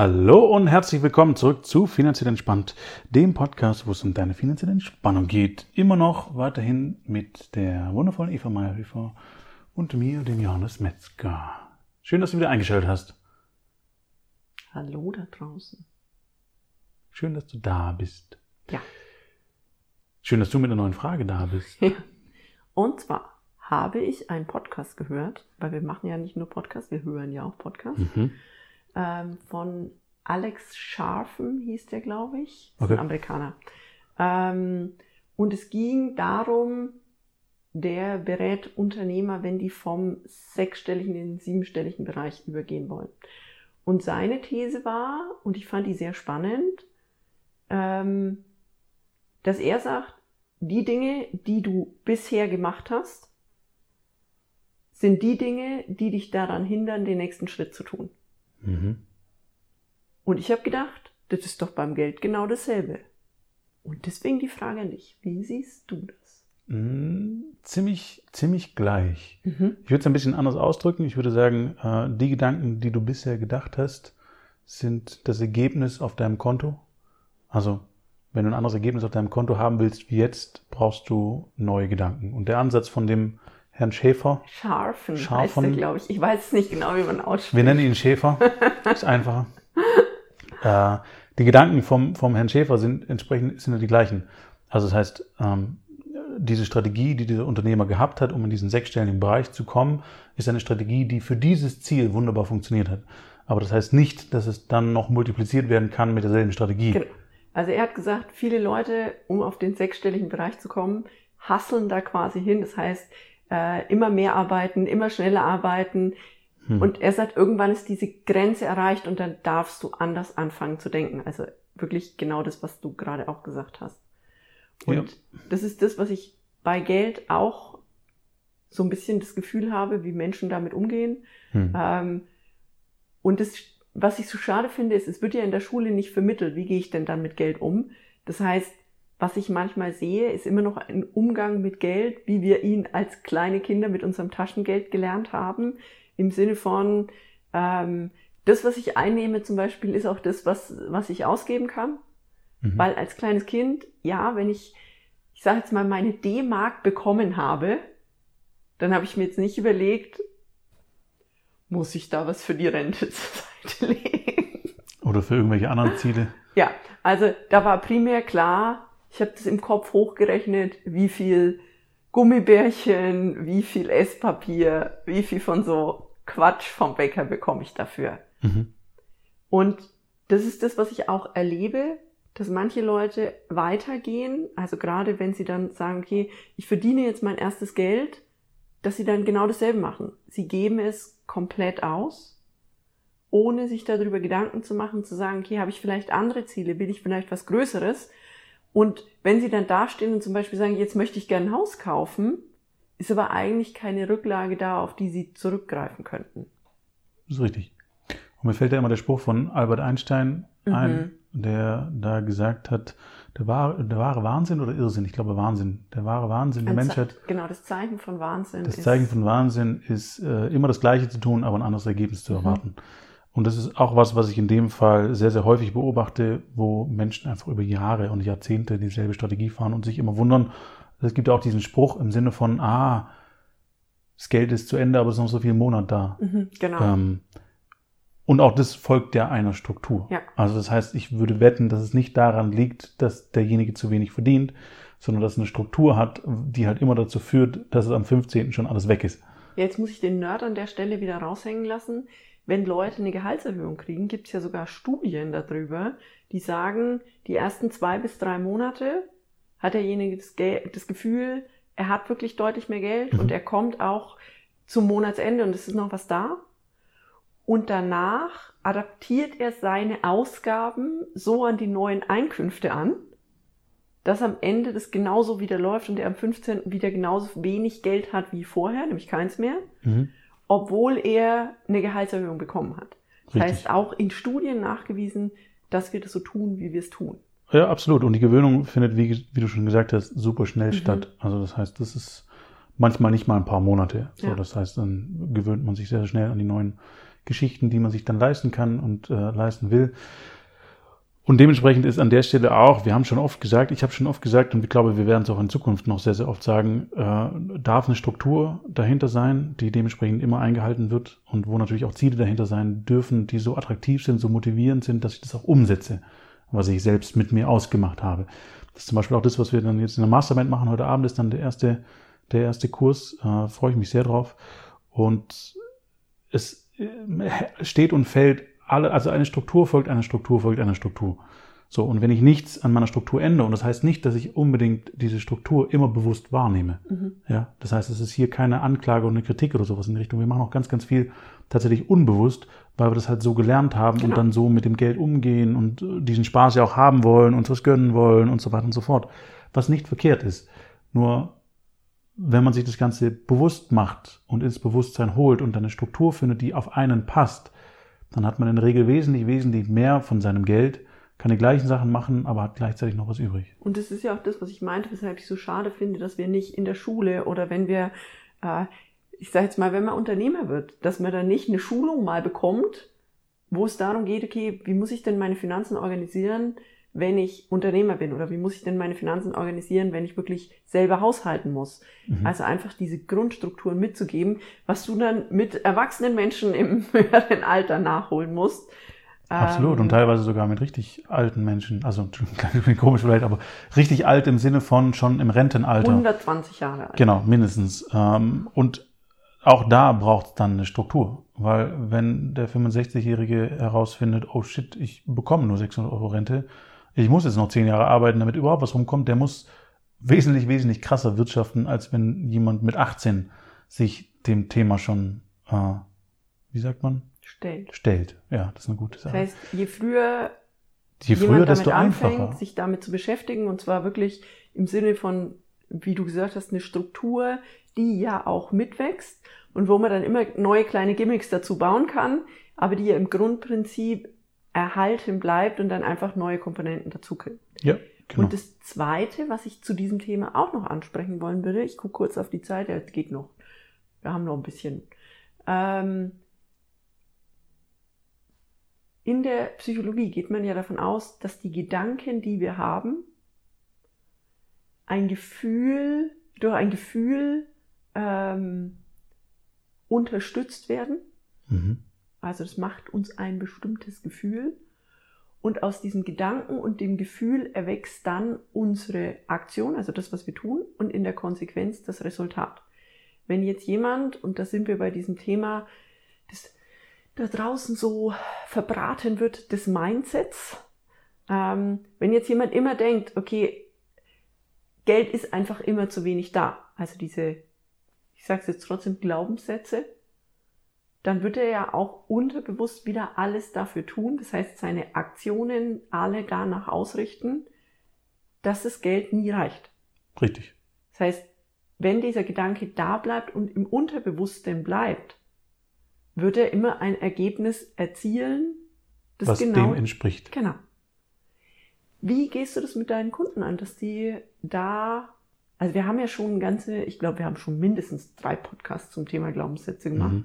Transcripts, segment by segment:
Hallo und herzlich willkommen zurück zu Finanziell Entspannt, dem Podcast, wo es um deine finanzielle Entspannung geht. Immer noch weiterhin mit der wundervollen Eva Meyerhöfer und mir, dem Johannes Metzger. Schön, dass du wieder eingeschaltet hast. Hallo da draußen. Schön, dass du da bist. Ja. Schön, dass du mit einer neuen Frage da bist. ja. Und zwar habe ich einen Podcast gehört, weil wir machen ja nicht nur Podcast, wir hören ja auch Podcast. Mhm ähm, von Alex Scharfen, hieß der, glaube ich. Okay. Ein Amerikaner. Ähm, und es ging darum, der berät Unternehmer, wenn die vom sechsstelligen in den siebenstelligen Bereich übergehen wollen. Und seine These war, und ich fand die sehr spannend, ähm, dass er sagt, die Dinge, die du bisher gemacht hast, sind die Dinge, die dich daran hindern, den nächsten Schritt zu tun. Mhm. Und ich habe gedacht, das ist doch beim Geld genau dasselbe. Und deswegen die Frage an dich, wie siehst du das? Mm, ziemlich, ziemlich gleich. Mhm. Ich würde es ein bisschen anders ausdrücken. Ich würde sagen, äh, die Gedanken, die du bisher gedacht hast, sind das Ergebnis auf deinem Konto. Also, wenn du ein anderes Ergebnis auf deinem Konto haben willst wie jetzt, brauchst du neue Gedanken. Und der Ansatz von dem Herrn Schäfer. Scharfen, Scharfen. heißt er, glaube ich. Ich weiß es nicht genau, wie man ausspricht. Wir nennen ihn Schäfer. ist einfacher. äh, die Gedanken vom, vom Herrn Schäfer sind entsprechend sind ja die gleichen. Also das heißt, ähm, diese Strategie, die dieser Unternehmer gehabt hat, um in diesen sechsstelligen Bereich zu kommen, ist eine Strategie, die für dieses Ziel wunderbar funktioniert hat. Aber das heißt nicht, dass es dann noch multipliziert werden kann mit derselben Strategie. Genau. Also er hat gesagt, viele Leute, um auf den sechsstelligen Bereich zu kommen, hasseln da quasi hin. Das heißt, äh, immer mehr arbeiten, immer schneller arbeiten. Hm. Und er sagt, irgendwann ist diese Grenze erreicht und dann darfst du anders anfangen zu denken. Also wirklich genau das, was du gerade auch gesagt hast. Und ja. das ist das, was ich bei Geld auch so ein bisschen das Gefühl habe, wie Menschen damit umgehen. Hm. Ähm, und das, was ich so schade finde, ist, es wird ja in der Schule nicht vermittelt, wie gehe ich denn dann mit Geld um. Das heißt, was ich manchmal sehe, ist immer noch ein Umgang mit Geld, wie wir ihn als kleine Kinder mit unserem Taschengeld gelernt haben. Im Sinne von, ähm, das, was ich einnehme zum Beispiel, ist auch das, was, was ich ausgeben kann. Mhm. Weil als kleines Kind, ja, wenn ich, ich sage jetzt mal, meine D-Mark bekommen habe, dann habe ich mir jetzt nicht überlegt, muss ich da was für die Rente zur Seite legen? Oder für irgendwelche anderen Ziele? Ja, also da war primär klar, ich habe das im Kopf hochgerechnet, wie viel Gummibärchen, wie viel Esspapier, wie viel von so Quatsch vom Bäcker bekomme ich dafür. Mhm. Und das ist das, was ich auch erlebe, dass manche Leute weitergehen, also gerade wenn sie dann sagen, okay, ich verdiene jetzt mein erstes Geld, dass sie dann genau dasselbe machen. Sie geben es komplett aus, ohne sich darüber Gedanken zu machen, zu sagen, okay, habe ich vielleicht andere Ziele, will ich vielleicht was Größeres und wenn sie dann dastehen und zum Beispiel sagen, jetzt möchte ich gerne ein Haus kaufen, ist aber eigentlich keine Rücklage da, auf die sie zurückgreifen könnten. Das ist richtig. Und mir fällt ja immer der Spruch von Albert Einstein mhm. ein, der da gesagt hat, der wahre, der wahre Wahnsinn oder Irrsinn, ich glaube Wahnsinn, der wahre Wahnsinn der Menschheit. Genau, das Zeichen von Wahnsinn. Das Zeichen von Wahnsinn ist äh, immer das Gleiche zu tun, aber ein anderes Ergebnis zu mhm. Und das ist auch was, was ich in dem Fall sehr, sehr häufig beobachte, wo Menschen einfach über Jahre und Jahrzehnte dieselbe Strategie fahren und sich immer wundern. Es gibt auch diesen Spruch im Sinne von, ah, das Geld ist zu Ende, aber es ist noch so viel Monat da. Mhm, genau. Ähm, und auch das folgt ja einer Struktur. Ja. Also das heißt, ich würde wetten, dass es nicht daran liegt, dass derjenige zu wenig verdient, sondern dass es eine Struktur hat, die halt immer dazu führt, dass es am 15. schon alles weg ist. jetzt muss ich den Nerd an der Stelle wieder raushängen lassen wenn Leute eine Gehaltserhöhung kriegen, gibt es ja sogar Studien darüber, die sagen, die ersten zwei bis drei Monate hat derjenige das, das Gefühl, er hat wirklich deutlich mehr Geld mhm. und er kommt auch zum Monatsende und es ist noch was da. Und danach adaptiert er seine Ausgaben so an die neuen Einkünfte an, dass am Ende das genauso wieder läuft und er am 15. wieder genauso wenig Geld hat wie vorher, nämlich keins mehr. Mhm obwohl er eine Gehaltserhöhung bekommen hat. Das Richtig. heißt, auch in Studien nachgewiesen, dass wir das so tun, wie wir es tun. Ja, absolut. Und die Gewöhnung findet, wie, wie du schon gesagt hast, super schnell mhm. statt. Also das heißt, das ist manchmal nicht mal ein paar Monate. So, ja. Das heißt, dann gewöhnt man sich sehr schnell an die neuen Geschichten, die man sich dann leisten kann und äh, leisten will. Und dementsprechend ist an der Stelle auch, wir haben schon oft gesagt, ich habe schon oft gesagt und ich glaube, wir werden es auch in Zukunft noch sehr, sehr oft sagen, äh, darf eine Struktur dahinter sein, die dementsprechend immer eingehalten wird und wo natürlich auch Ziele dahinter sein dürfen, die so attraktiv sind, so motivierend sind, dass ich das auch umsetze, was ich selbst mit mir ausgemacht habe. Das ist zum Beispiel auch das, was wir dann jetzt in der Mastermind machen. Heute Abend ist dann der erste, der erste Kurs. Äh, freue ich mich sehr drauf. Und es äh, steht und fällt alle, also eine Struktur folgt einer Struktur folgt einer Struktur. So, und wenn ich nichts an meiner Struktur ändere, und das heißt nicht, dass ich unbedingt diese Struktur immer bewusst wahrnehme. Mhm. Ja, das heißt, es ist hier keine Anklage und eine Kritik oder sowas in die Richtung. Wir machen auch ganz, ganz viel tatsächlich unbewusst, weil wir das halt so gelernt haben genau. und dann so mit dem Geld umgehen und äh, diesen Spaß ja auch haben wollen, uns was gönnen wollen und so weiter und so fort. Was nicht verkehrt ist. Nur, wenn man sich das Ganze bewusst macht und ins Bewusstsein holt und eine Struktur findet, die auf einen passt, dann hat man in der Regel wesentlich, wesentlich mehr von seinem Geld, kann die gleichen Sachen machen, aber hat gleichzeitig noch was übrig. Und das ist ja auch das, was ich meinte, weshalb ich so schade finde, dass wir nicht in der Schule oder wenn wir, äh, ich sage jetzt mal, wenn man Unternehmer wird, dass man dann nicht eine Schulung mal bekommt, wo es darum geht, okay, wie muss ich denn meine Finanzen organisieren, wenn ich Unternehmer bin oder wie muss ich denn meine Finanzen organisieren, wenn ich wirklich selber haushalten muss. Mhm. Also einfach diese Grundstrukturen mitzugeben, was du dann mit erwachsenen Menschen im höheren Alter nachholen musst. Absolut ähm, und teilweise sogar mit richtig alten Menschen, also komisch vielleicht, aber richtig alt im Sinne von schon im Rentenalter. 120 Jahre alt. Genau, mindestens. Ähm, und auch da braucht es dann eine Struktur, weil wenn der 65-Jährige herausfindet, oh shit, ich bekomme nur 600 Euro Rente, ich muss jetzt noch zehn Jahre arbeiten, damit überhaupt was rumkommt, der muss wesentlich, wesentlich krasser wirtschaften, als wenn jemand mit 18 sich dem Thema schon, äh, wie sagt man? Stellt. Stellt. Ja, das ist eine gute Sache. Das heißt, je früher, je früher desto anfängt, einfacher. sich damit zu beschäftigen, und zwar wirklich im Sinne von, wie du gesagt hast, eine Struktur, die ja auch mitwächst und wo man dann immer neue kleine Gimmicks dazu bauen kann, aber die ja im Grundprinzip erhalten bleibt und dann einfach neue Komponenten dazukriegt. Ja, genau. Und das Zweite, was ich zu diesem Thema auch noch ansprechen wollen würde, ich gucke kurz auf die Zeit, ja, es geht noch. Wir haben noch ein bisschen. Ähm, in der Psychologie geht man ja davon aus, dass die Gedanken, die wir haben, ein Gefühl, durch ein Gefühl ähm, unterstützt werden. Mhm. Also das macht uns ein bestimmtes Gefühl. Und aus diesem Gedanken und dem Gefühl erwächst dann unsere Aktion, also das, was wir tun, und in der Konsequenz das Resultat. Wenn jetzt jemand, und da sind wir bei diesem Thema, das da draußen so verbraten wird des Mindsets, ähm, wenn jetzt jemand immer denkt, okay, Geld ist einfach immer zu wenig da, also diese, ich sage es jetzt trotzdem, Glaubenssätze, dann wird er ja auch unterbewusst wieder alles dafür tun, das heißt seine Aktionen alle danach ausrichten, dass das Geld nie reicht. Richtig. Das heißt, wenn dieser Gedanke da bleibt und im Unterbewussten bleibt, wird er immer ein Ergebnis erzielen, das was genau, dem entspricht. Genau. Wie gehst du das mit deinen Kunden an, dass die da, also wir haben ja schon ganze, ich glaube, wir haben schon mindestens drei Podcasts zum Thema Glaubenssätze gemacht. Mhm.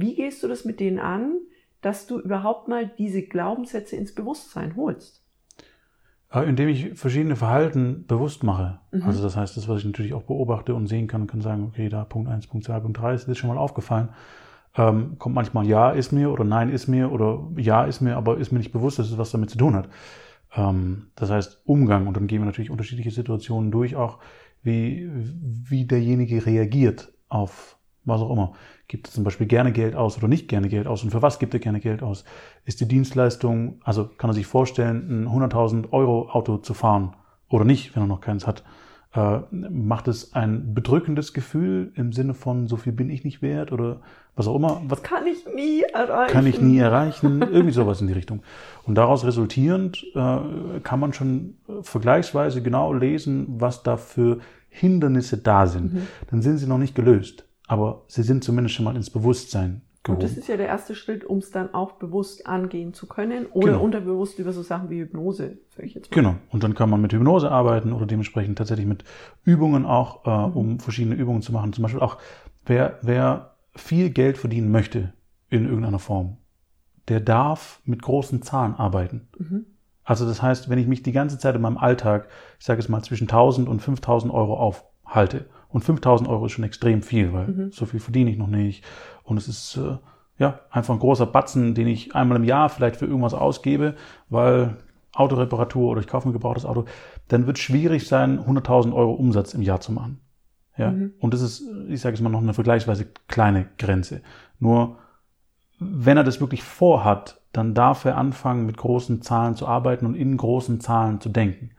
Wie gehst du das mit denen an, dass du überhaupt mal diese Glaubenssätze ins Bewusstsein holst? Indem ich verschiedene Verhalten bewusst mache. Mhm. Also das heißt, das, was ich natürlich auch beobachte und sehen kann und kann sagen, okay, da Punkt 1, Punkt 2, Punkt 3 ist das schon mal aufgefallen. Ähm, kommt manchmal Ja ist mir oder Nein ist mir oder Ja ist mir, aber ist mir nicht bewusst, dass es was damit zu tun hat. Ähm, das heißt Umgang und dann gehen wir natürlich unterschiedliche Situationen durch, auch wie, wie derjenige reagiert auf was auch immer. Gibt er zum Beispiel gerne Geld aus oder nicht gerne Geld aus? Und für was gibt er gerne Geld aus? Ist die Dienstleistung, also kann er sich vorstellen, ein 100.000 Euro Auto zu fahren oder nicht, wenn er noch keins hat? Äh, macht es ein bedrückendes Gefühl im Sinne von, so viel bin ich nicht wert oder was auch immer? Was kann ich nie erreichen? Kann ich nie erreichen? Irgendwie sowas in die Richtung. Und daraus resultierend äh, kann man schon vergleichsweise genau lesen, was da für Hindernisse da sind. Mhm. Dann sind sie noch nicht gelöst aber sie sind zumindest schon mal ins Bewusstsein gehoben. Und das ist ja der erste Schritt, um es dann auch bewusst angehen zu können oder genau. unterbewusst über so Sachen wie Hypnose, sage ich jetzt mal. Genau, und dann kann man mit Hypnose arbeiten oder dementsprechend tatsächlich mit Übungen auch, äh, mhm. um verschiedene Übungen zu machen. Zum Beispiel auch, wer, wer viel Geld verdienen möchte, in irgendeiner Form, der darf mit großen Zahlen arbeiten. Mhm. Also das heißt, wenn ich mich die ganze Zeit in meinem Alltag, ich sage es mal, zwischen 1000 und 5000 Euro aufhalte, und 5000 Euro ist schon extrem viel, weil mhm. so viel verdiene ich noch nicht. Und es ist äh, ja einfach ein großer Batzen, den ich einmal im Jahr vielleicht für irgendwas ausgebe, weil Autoreparatur oder ich kaufe ein gebrauchtes Auto, dann wird es schwierig sein, 100.000 Euro Umsatz im Jahr zu machen. Ja, mhm. und das ist, ich sage es mal, noch eine vergleichsweise kleine Grenze. Nur wenn er das wirklich vorhat, dann darf er anfangen, mit großen Zahlen zu arbeiten und in großen Zahlen zu denken.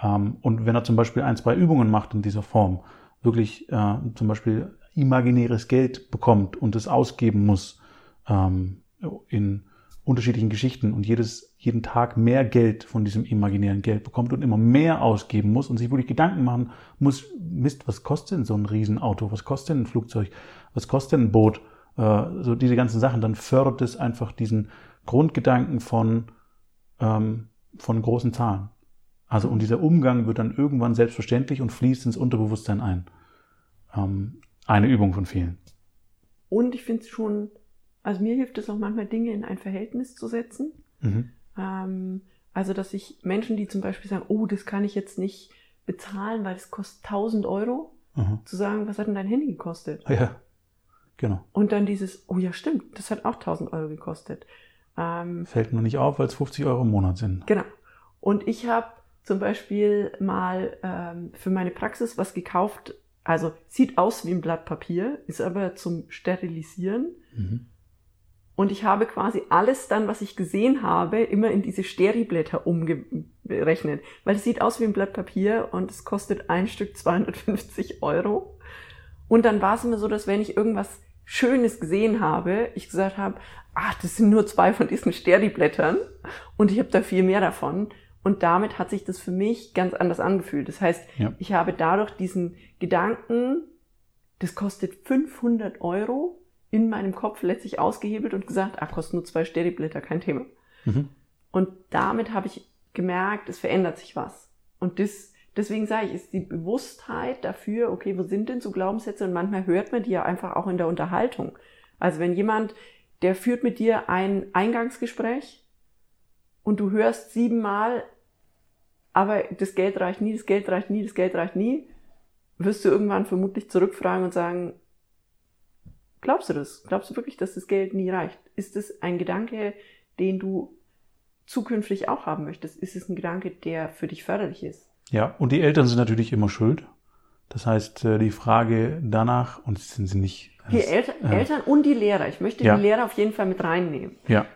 Ähm, und wenn er zum Beispiel ein, zwei Übungen macht in dieser Form, wirklich äh, zum Beispiel imaginäres Geld bekommt und es ausgeben muss ähm, in unterschiedlichen Geschichten und jedes, jeden Tag mehr Geld von diesem imaginären Geld bekommt und immer mehr ausgeben muss und sich wirklich Gedanken machen muss, Mist, was kostet denn so ein Riesenauto, was kostet denn ein Flugzeug, was kostet denn ein Boot, äh, so diese ganzen Sachen, dann fördert es einfach diesen Grundgedanken von, ähm, von großen Zahlen. Also und dieser Umgang wird dann irgendwann selbstverständlich und fließt ins Unterbewusstsein ein. Ähm, eine Übung von vielen. Und ich finde es schon, also mir hilft es auch manchmal Dinge in ein Verhältnis zu setzen. Mhm. Ähm, also dass ich Menschen, die zum Beispiel sagen, oh, das kann ich jetzt nicht bezahlen, weil es kostet 1000 Euro, mhm. zu sagen, was hat denn dein Handy gekostet? Ja, genau. Und dann dieses, oh ja, stimmt, das hat auch 1000 Euro gekostet. Ähm, Fällt nur nicht auf, weil es 50 Euro im Monat sind. Genau. Und ich habe zum Beispiel mal ähm, für meine Praxis was gekauft. Also sieht aus wie ein Blatt Papier, ist aber zum Sterilisieren. Mhm. Und ich habe quasi alles dann, was ich gesehen habe, immer in diese Steriblätter umgerechnet. Weil es sieht aus wie ein Blatt Papier und es kostet ein Stück 250 Euro. Und dann war es immer so, dass wenn ich irgendwas Schönes gesehen habe, ich gesagt habe, ach, das sind nur zwei von diesen Steriblättern und ich habe da viel mehr davon. Und damit hat sich das für mich ganz anders angefühlt. Das heißt, ja. ich habe dadurch diesen Gedanken, das kostet 500 Euro, in meinem Kopf letztlich ausgehebelt und gesagt, ah, kostet nur zwei Steriblätter, kein Thema. Mhm. Und damit habe ich gemerkt, es verändert sich was. Und das, deswegen sage ich, ist die Bewusstheit dafür, okay, wo sind denn so Glaubenssätze? Und manchmal hört man die ja einfach auch in der Unterhaltung. Also wenn jemand, der führt mit dir ein Eingangsgespräch und du hörst siebenmal, aber das Geld reicht nie, das Geld reicht nie, das Geld reicht nie, wirst du irgendwann vermutlich zurückfragen und sagen, glaubst du das? Glaubst du wirklich, dass das Geld nie reicht? Ist es ein Gedanke, den du zukünftig auch haben möchtest? Ist es ein Gedanke, der für dich förderlich ist? Ja, und die Eltern sind natürlich immer schuld. Das heißt, äh, die Frage danach, und sind sie nicht. Die Eltern, äh, Eltern und die Lehrer. Ich möchte ja. die Lehrer auf jeden Fall mit reinnehmen. Ja.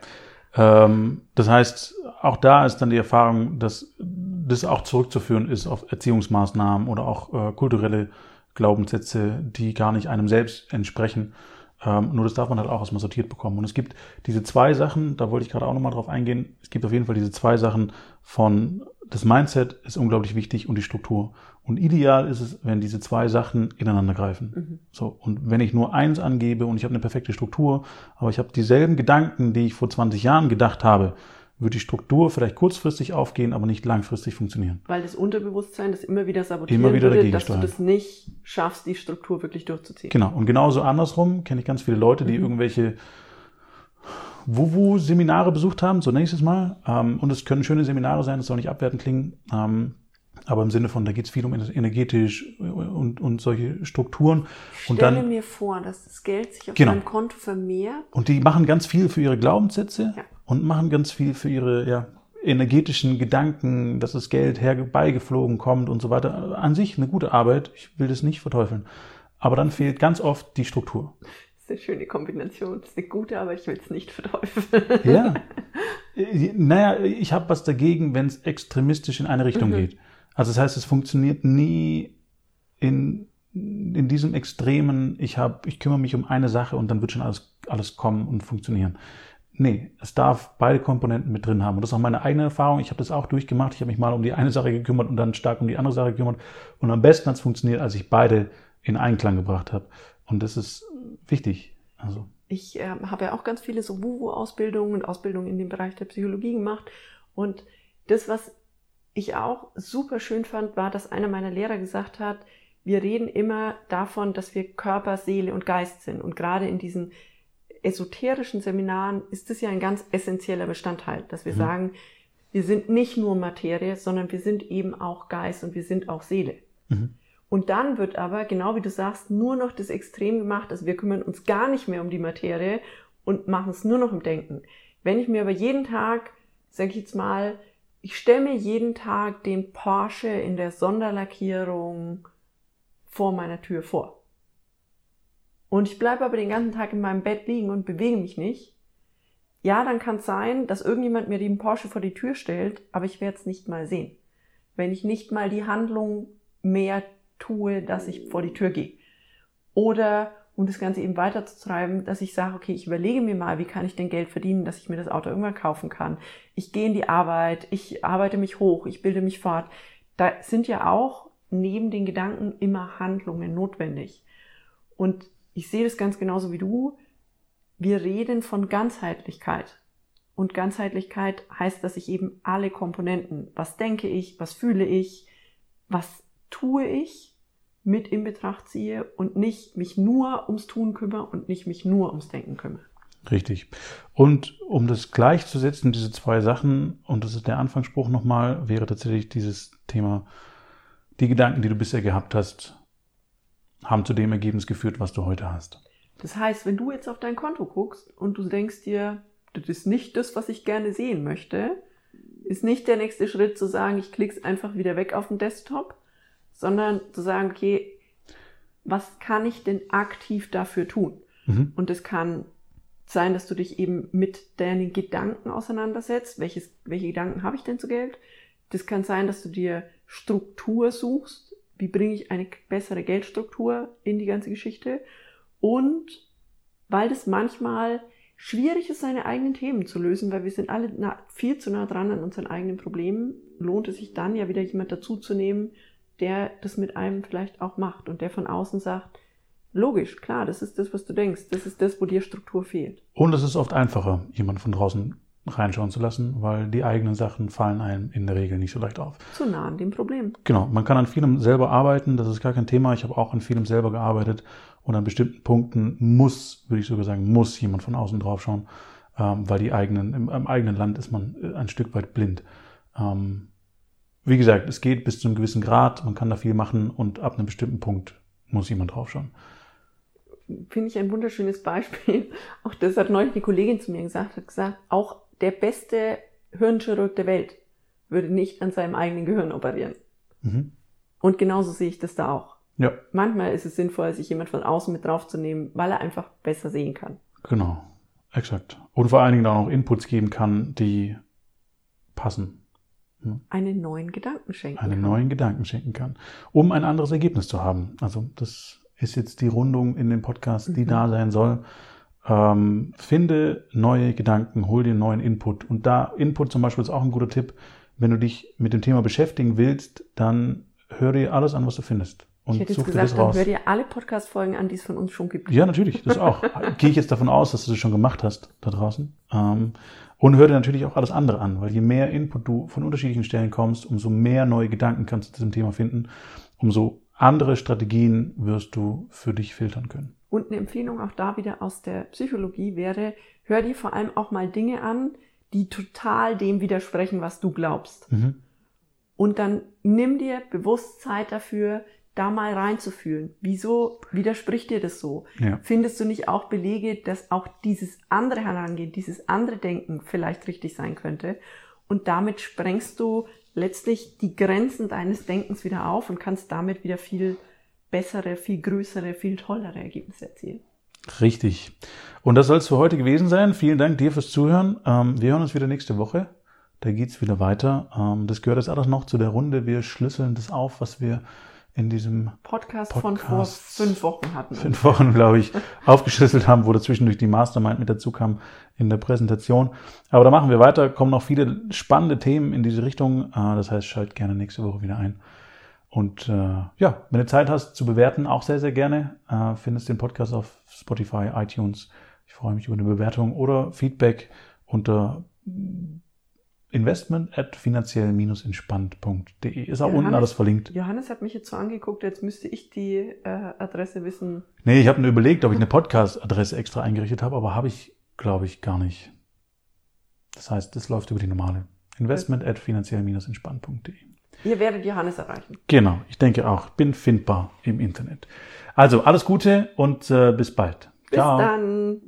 Ähm, das heißt, auch da ist dann die Erfahrung, dass das auch zurückzuführen ist auf Erziehungsmaßnahmen oder auch äh, kulturelle Glaubenssätze, die gar nicht einem selbst entsprechen. Ähm, nur das darf man halt auch erstmal sortiert bekommen. Und es gibt diese zwei Sachen, da wollte ich gerade auch nochmal drauf eingehen. Es gibt auf jeden Fall diese zwei Sachen von, das Mindset ist unglaublich wichtig und die Struktur. Und ideal ist es, wenn diese zwei Sachen ineinander greifen. Mhm. So. Und wenn ich nur eins angebe und ich habe eine perfekte Struktur, aber ich habe dieselben Gedanken, die ich vor 20 Jahren gedacht habe, wird die Struktur vielleicht kurzfristig aufgehen, aber nicht langfristig funktionieren. Weil das Unterbewusstsein das immer wieder sabotieren immer wieder würde, dass steuern. du das nicht schaffst, die Struktur wirklich durchzuziehen. Genau. Und genauso andersrum kenne ich ganz viele Leute, die mhm. irgendwelche Wuwu-Seminare besucht haben, so nenne ich es mal. Ähm, und es können schöne Seminare sein, das soll nicht abwertend klingen. Ähm, aber im Sinne von, da geht es viel um energetisch und, und solche Strukturen. Und Stelle dann, mir vor, dass das Geld sich auf genau. meinem Konto vermehrt. Und die machen ganz viel für ihre Glaubenssätze. Ja und machen ganz viel für ihre ja, energetischen Gedanken, dass das Geld herbeigeflogen kommt und so weiter. An sich eine gute Arbeit, ich will das nicht verteufeln. Aber dann fehlt ganz oft die Struktur. Das ist eine schöne Kombination. Das ist eine gute Arbeit, ich will es nicht verteufeln. Ja. Naja, ich habe was dagegen, wenn es extremistisch in eine Richtung mhm. geht. Also das heißt, es funktioniert nie in, in diesem Extremen, ich, hab, ich kümmere mich um eine Sache und dann wird schon alles, alles kommen und funktionieren. Nee, es darf beide Komponenten mit drin haben. Und das ist auch meine eigene Erfahrung. Ich habe das auch durchgemacht. Ich habe mich mal um die eine Sache gekümmert und dann stark um die andere Sache gekümmert. Und am besten hat es funktioniert, als ich beide in Einklang gebracht habe. Und das ist wichtig. Also. Ich äh, habe ja auch ganz viele so WUWU-Ausbildungen und Ausbildungen in dem Bereich der Psychologie gemacht. Und das, was ich auch super schön fand, war, dass einer meiner Lehrer gesagt hat, wir reden immer davon, dass wir Körper, Seele und Geist sind. Und gerade in diesen esoterischen Seminaren ist das ja ein ganz essentieller Bestandteil, dass wir mhm. sagen, wir sind nicht nur Materie, sondern wir sind eben auch Geist und wir sind auch Seele. Mhm. Und dann wird aber, genau wie du sagst, nur noch das Extrem gemacht. Also wir kümmern uns gar nicht mehr um die Materie und machen es nur noch im Denken. Wenn ich mir aber jeden Tag, sage ich jetzt mal, ich stelle mir jeden Tag den Porsche in der Sonderlackierung vor meiner Tür vor. Und ich bleibe aber den ganzen Tag in meinem Bett liegen und bewege mich nicht. Ja, dann kann es sein, dass irgendjemand mir den Porsche vor die Tür stellt, aber ich werde es nicht mal sehen. Wenn ich nicht mal die Handlung mehr tue, dass ich vor die Tür gehe. Oder um das Ganze eben weiterzutreiben, dass ich sage, okay, ich überlege mir mal, wie kann ich denn Geld verdienen, dass ich mir das Auto irgendwann kaufen kann. Ich gehe in die Arbeit, ich arbeite mich hoch, ich bilde mich fort. Da sind ja auch neben den Gedanken immer Handlungen notwendig. Und ich sehe das ganz genauso wie du. Wir reden von Ganzheitlichkeit. Und Ganzheitlichkeit heißt, dass ich eben alle Komponenten, was denke ich, was fühle ich, was tue ich, mit in Betracht ziehe und nicht mich nur ums Tun kümmere und nicht mich nur ums Denken kümmere. Richtig. Und um das gleichzusetzen, diese zwei Sachen, und das ist der Anfangsspruch nochmal, wäre tatsächlich dieses Thema, die Gedanken, die du bisher gehabt hast, haben zu dem Ergebnis geführt, was du heute hast. Das heißt, wenn du jetzt auf dein Konto guckst und du denkst dir, das ist nicht das, was ich gerne sehen möchte, ist nicht der nächste Schritt zu sagen, ich klick's einfach wieder weg auf den Desktop, sondern zu sagen, okay, was kann ich denn aktiv dafür tun? Mhm. Und es kann sein, dass du dich eben mit deinen Gedanken auseinandersetzt. Welches, welche Gedanken habe ich denn zu Geld? Das kann sein, dass du dir Struktur suchst. Wie bringe ich eine bessere Geldstruktur in die ganze Geschichte? Und weil das manchmal schwierig ist, seine eigenen Themen zu lösen, weil wir sind alle viel zu nah dran an unseren eigenen Problemen, lohnt es sich dann ja wieder jemand dazu zu nehmen, der das mit einem vielleicht auch macht und der von außen sagt, logisch, klar, das ist das, was du denkst, das ist das, wo dir Struktur fehlt. Und es ist oft einfacher, jemanden von draußen reinschauen zu lassen, weil die eigenen Sachen fallen einem in der Regel nicht so leicht auf. Zu nah an dem Problem. Genau, man kann an vielem selber arbeiten, das ist gar kein Thema. Ich habe auch an vielem selber gearbeitet und an bestimmten Punkten muss, würde ich sogar sagen, muss jemand von außen draufschauen, ähm, weil die eigenen, im, im, eigenen Land ist man äh, ein Stück weit blind. Ähm, wie gesagt, es geht bis zu einem gewissen Grad, man kann da viel machen und ab einem bestimmten Punkt muss jemand draufschauen. Finde ich ein wunderschönes Beispiel. Auch das hat neulich eine Kollegin zu mir gesagt, hat gesagt, auch der beste Hirnchirurg der Welt würde nicht an seinem eigenen Gehirn operieren. Mhm. Und genauso sehe ich das da auch. Ja. Manchmal ist es sinnvoll, sich jemand von außen mit draufzunehmen, weil er einfach besser sehen kann. Genau, exakt. Und vor allen Dingen auch noch Inputs geben kann, die passen einen neuen Gedanken schenken einen kann. neuen Gedanken schenken kann, um ein anderes Ergebnis zu haben. Also das ist jetzt die Rundung in dem Podcast, die mhm. da sein soll. Ähm, finde neue Gedanken, hol dir neuen Input. Und da Input zum Beispiel ist auch ein guter Tipp. Wenn du dich mit dem Thema beschäftigen willst, dann hör dir alles an, was du findest. Und ich hätte jetzt gesagt, dann hör dir alle Podcast-Folgen an, die es von uns schon gibt. Ja, natürlich, das auch. Gehe ich jetzt davon aus, dass du das schon gemacht hast da draußen. Ähm, und hör dir natürlich auch alles andere an, weil je mehr Input du von unterschiedlichen Stellen kommst, umso mehr neue Gedanken kannst du zu diesem Thema finden, umso andere Strategien wirst du für dich filtern können. Und eine Empfehlung auch da wieder aus der Psychologie wäre, hör dir vor allem auch mal Dinge an, die total dem widersprechen, was du glaubst. Mhm. Und dann nimm dir bewusst Zeit dafür, da mal reinzufühlen. Wieso widerspricht dir das so? Ja. Findest du nicht auch Belege, dass auch dieses andere Herangehen, dieses andere Denken vielleicht richtig sein könnte? Und damit sprengst du letztlich die Grenzen deines Denkens wieder auf und kannst damit wieder viel bessere, viel größere, viel tollere Ergebnisse erzielen. Richtig. Und das soll es für heute gewesen sein. Vielen Dank dir fürs Zuhören. Ähm, wir hören uns wieder nächste Woche. Da geht's wieder weiter. Ähm, das gehört jetzt alles noch zu der Runde. Wir schlüsseln das auf, was wir in diesem Podcast, Podcast von vor fünf Wochen hatten. Fünf Wochen, glaube ich, aufgeschlüsselt haben, wo dazwischendurch die Mastermind mit dazu kam in der Präsentation. Aber da machen wir weiter, kommen noch viele spannende Themen in diese Richtung. Äh, das heißt, schalt gerne nächste Woche wieder ein. Und äh, ja, wenn du Zeit hast zu bewerten, auch sehr, sehr gerne. Äh, findest den Podcast auf Spotify, iTunes. Ich freue mich über eine Bewertung oder Feedback unter investment at finanziell-entspannt.de. Ist auch Johannes- unten alles verlinkt. Johannes hat mich jetzt so angeguckt, jetzt müsste ich die äh, Adresse wissen. Nee, ich habe nur überlegt, ob ich eine Podcast-Adresse extra eingerichtet habe, aber habe ich, glaube ich, gar nicht. Das heißt, das läuft über die normale. Investment at finanziell-entspannt.de. Ihr werdet Johannes erreichen. Genau, ich denke auch. Bin findbar im Internet. Also, alles Gute und äh, bis bald. Bis dann.